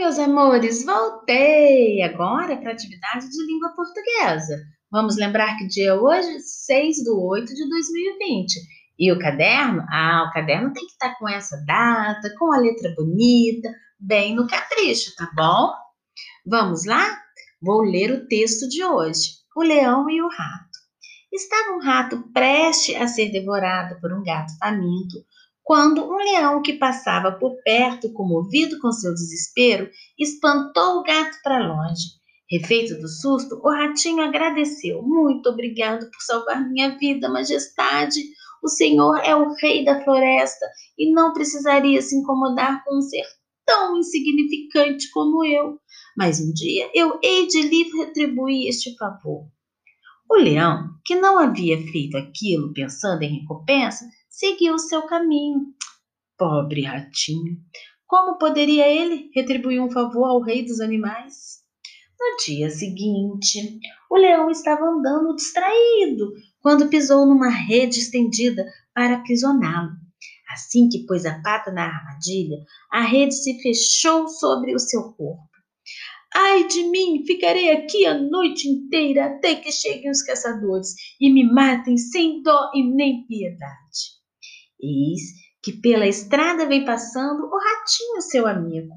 meus amores, voltei agora para a atividade de língua portuguesa. Vamos lembrar que dia é hoje? 6 de 8 de 2020. E o caderno? Ah, o caderno tem que estar com essa data, com a letra bonita, bem no capricho, tá bom? Vamos lá? Vou ler o texto de hoje. O leão e o rato. Estava um rato prestes a ser devorado por um gato faminto quando um leão que passava por perto, comovido com seu desespero, espantou o gato para longe. Refeito do susto, o ratinho agradeceu. Muito obrigado por salvar minha vida, majestade. O senhor é o rei da floresta e não precisaria se incomodar com um ser tão insignificante como eu. Mas um dia eu hei de lhe retribuir este favor. O leão, que não havia feito aquilo pensando em recompensa, seguiu seu caminho. Pobre ratinho! Como poderia ele retribuir um favor ao rei dos animais? No dia seguinte, o leão estava andando distraído quando pisou numa rede estendida para aprisioná-lo. Assim que pôs a pata na armadilha, a rede se fechou sobre o seu corpo. Ai de mim, ficarei aqui a noite inteira até que cheguem os caçadores e me matem sem dó e nem piedade. Eis que pela estrada vem passando o ratinho, seu amigo.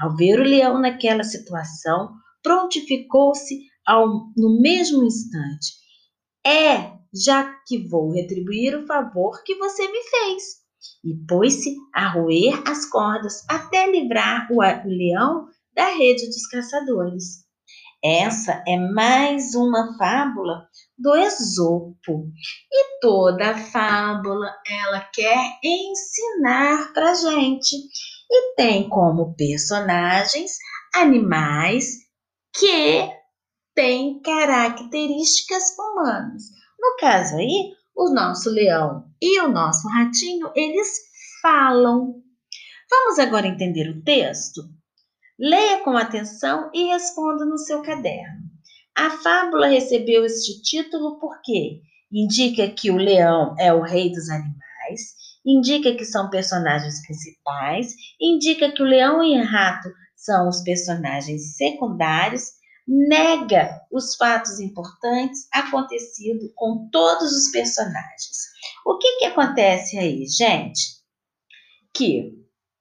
Ao ver o leão naquela situação, prontificou-se no mesmo instante. É, já que vou retribuir o favor que você me fez. E pôs-se a roer as cordas até livrar o leão da rede dos caçadores. Essa é mais uma fábula do Esopo. E toda fábula ela quer ensinar para gente e tem como personagens animais que têm características humanas. No caso aí, o nosso leão e o nosso ratinho, eles falam. Vamos agora entender o texto? Leia com atenção e responda no seu caderno. A fábula recebeu este título porque indica que o leão é o rei dos animais, indica que são personagens principais, indica que o leão e o rato são os personagens secundários, nega os fatos importantes acontecidos com todos os personagens. O que, que acontece aí, gente? Que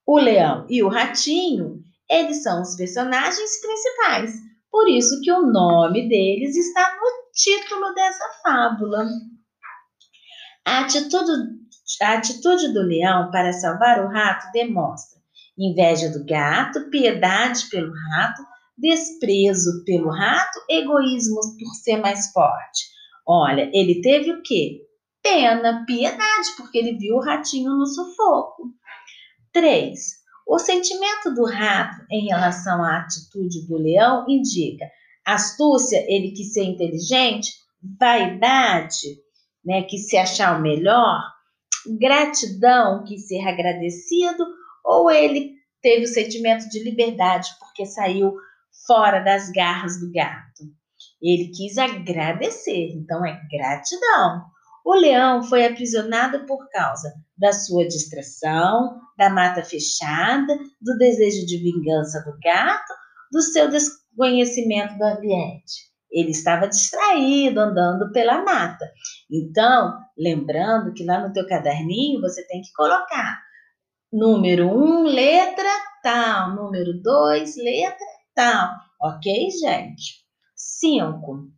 o leão e o ratinho, eles são os personagens principais. Por isso que o nome deles está no título dessa fábula. A atitude, a atitude do leão para salvar o rato demonstra inveja do gato, piedade pelo rato, desprezo pelo rato, egoísmo por ser mais forte. Olha, ele teve o quê? Pena, piedade, porque ele viu o ratinho no sufoco. 3. O sentimento do rato em relação à atitude do leão indica astúcia, ele quis ser inteligente, vaidade, né, que se achar o melhor, gratidão, que ser agradecido, ou ele teve o sentimento de liberdade porque saiu fora das garras do gato. Ele quis agradecer, então é gratidão. O leão foi aprisionado por causa da sua distração, da mata fechada, do desejo de vingança do gato, do seu desconhecimento do ambiente. Ele estava distraído andando pela mata. Então, lembrando que lá no teu caderninho você tem que colocar número 1, um, letra tal, número 2, letra tal. Ok, gente? 5.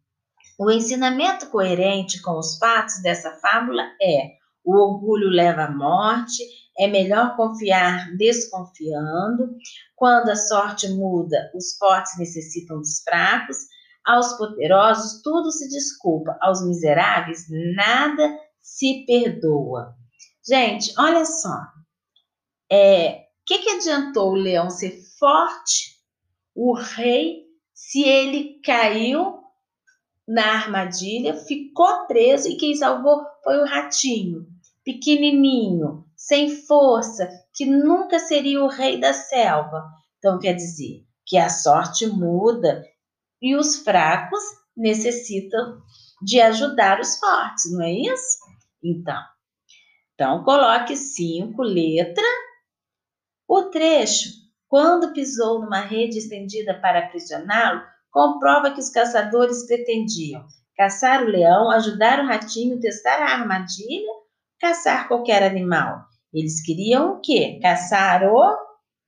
O ensinamento coerente com os fatos dessa fábula é: o orgulho leva à morte, é melhor confiar desconfiando. Quando a sorte muda, os fortes necessitam dos fracos. Aos poderosos tudo se desculpa, aos miseráveis nada se perdoa. Gente, olha só. É, que, que adiantou o leão ser forte, o rei, se ele caiu na armadilha, ficou preso e quem salvou foi o ratinho, pequenininho, sem força, que nunca seria o rei da selva. Então quer dizer que a sorte muda e os fracos necessitam de ajudar os fortes, não é isso? Então, então coloque cinco letras. O trecho quando pisou numa rede estendida para aprisioná-lo, comprova que os caçadores pretendiam caçar o leão, ajudar o ratinho, testar a armadilha, caçar qualquer animal. Eles queriam o quê? Caçar o.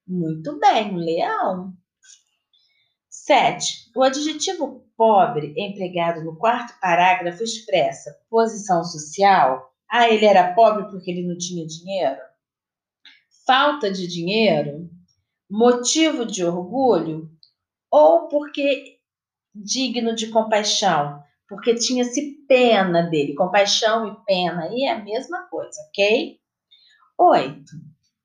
Muito bem, o leão. 7. O adjetivo pobre, empregado no quarto parágrafo, expressa posição social. Ah, ele era pobre porque ele não tinha dinheiro? Falta de dinheiro? Motivo de orgulho? Ou porque digno de compaixão? Porque tinha-se pena dele. Compaixão e pena aí é a mesma coisa, ok? 8.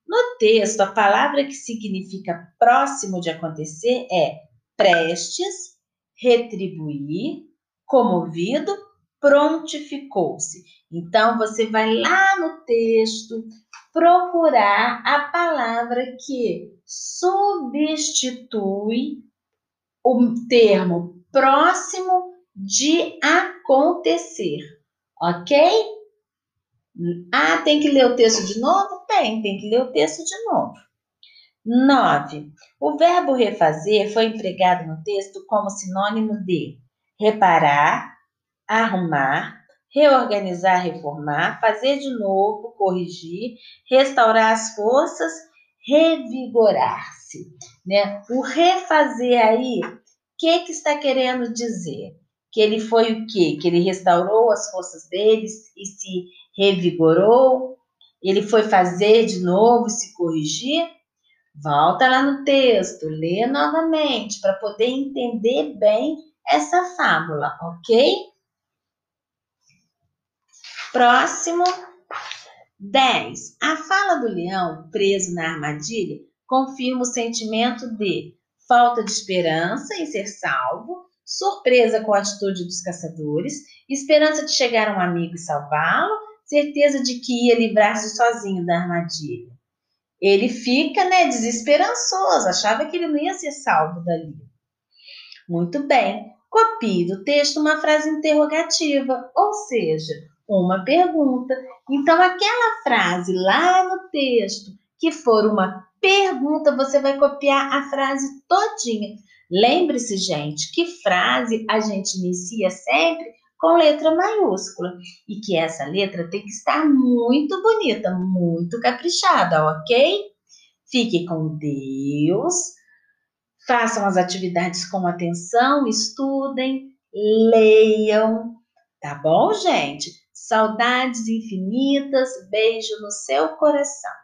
No texto, a palavra que significa próximo de acontecer é prestes, retribuir, comovido, prontificou-se. Então, você vai lá no texto procurar a palavra que substitui o termo próximo de acontecer, ok? Ah, tem que ler o texto de novo? Tem, tem que ler o texto de novo. 9. O verbo refazer foi empregado no texto como sinônimo de reparar, arrumar, reorganizar, reformar, fazer de novo, corrigir, restaurar as forças, revigorar-se. Né? O refazer aí, o que, que está querendo dizer? Que ele foi o quê? Que ele restaurou as forças deles e se revigorou? Ele foi fazer de novo, se corrigir? Volta lá no texto, lê novamente para poder entender bem essa fábula, ok? Próximo 10. A fala do leão preso na armadilha confirma o sentimento de falta de esperança em ser salvo, surpresa com a atitude dos caçadores, esperança de chegar a um amigo e salvá-lo, certeza de que ia livrar-se sozinho da armadilha ele fica né, desesperançoso, achava que ele não ia ser salvo dali. Muito bem, copie do texto uma frase interrogativa, ou seja, uma pergunta. Então, aquela frase lá no texto que for uma pergunta, você vai copiar a frase todinha. Lembre-se, gente, que frase a gente inicia sempre com letra maiúscula e que essa letra tem que estar muito bonita, muito caprichada, ok? Fique com Deus, façam as atividades com atenção, estudem, leiam, tá bom, gente? Saudades infinitas, beijo no seu coração.